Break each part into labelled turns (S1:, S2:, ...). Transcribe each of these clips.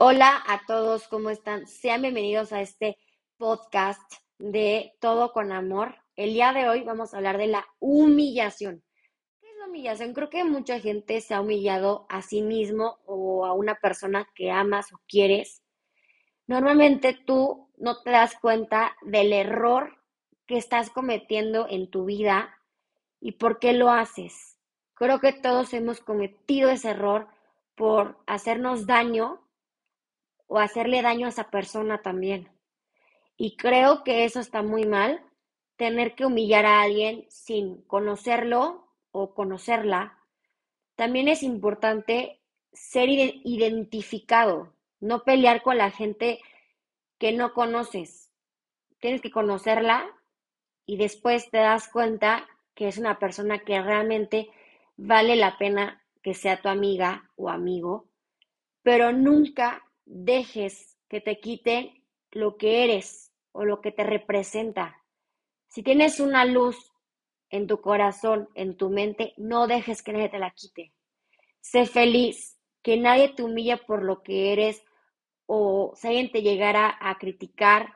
S1: Hola a todos, ¿cómo están? Sean bienvenidos a este podcast de Todo con Amor. El día de hoy vamos a hablar de la humillación. ¿Qué es la humillación? Creo que mucha gente se ha humillado a sí mismo o a una persona que amas o quieres. Normalmente tú no te das cuenta del error que estás cometiendo en tu vida y por qué lo haces. Creo que todos hemos cometido ese error por hacernos daño o hacerle daño a esa persona también. Y creo que eso está muy mal, tener que humillar a alguien sin conocerlo o conocerla. También es importante ser identificado, no pelear con la gente que no conoces. Tienes que conocerla y después te das cuenta que es una persona que realmente vale la pena que sea tu amiga o amigo, pero nunca dejes que te quite lo que eres o lo que te representa. Si tienes una luz en tu corazón, en tu mente, no dejes que nadie te la quite. Sé feliz, que nadie te humilla por lo que eres o si alguien te llegara a criticar,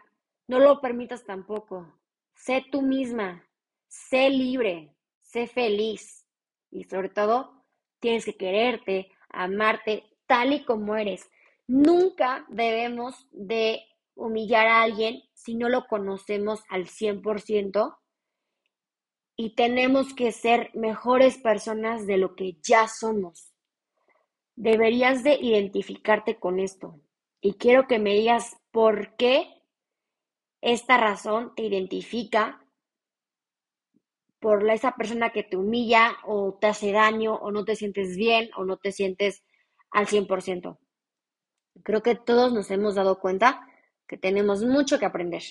S1: no lo permitas tampoco. Sé tú misma, sé libre, sé feliz y sobre todo tienes que quererte, amarte tal y como eres. Nunca debemos de humillar a alguien si no lo conocemos al 100% y tenemos que ser mejores personas de lo que ya somos. Deberías de identificarte con esto y quiero que me digas por qué esta razón te identifica por esa persona que te humilla o te hace daño o no te sientes bien o no te sientes al 100%. Creo que todos nos hemos dado cuenta que tenemos mucho que aprender.